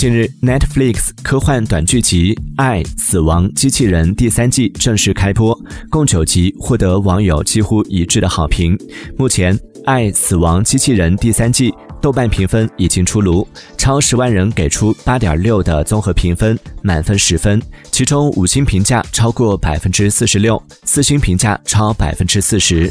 近日 netflix 科幻短剧集爱死亡机器人第三季正式开播共九集获得网友几乎一致的好评。目前爱死亡机器人第三季豆瓣评分已经出炉超十万人给出八点六的综合评分满分十分其中五星评价超过百分之四十六四星评价超百分之四十。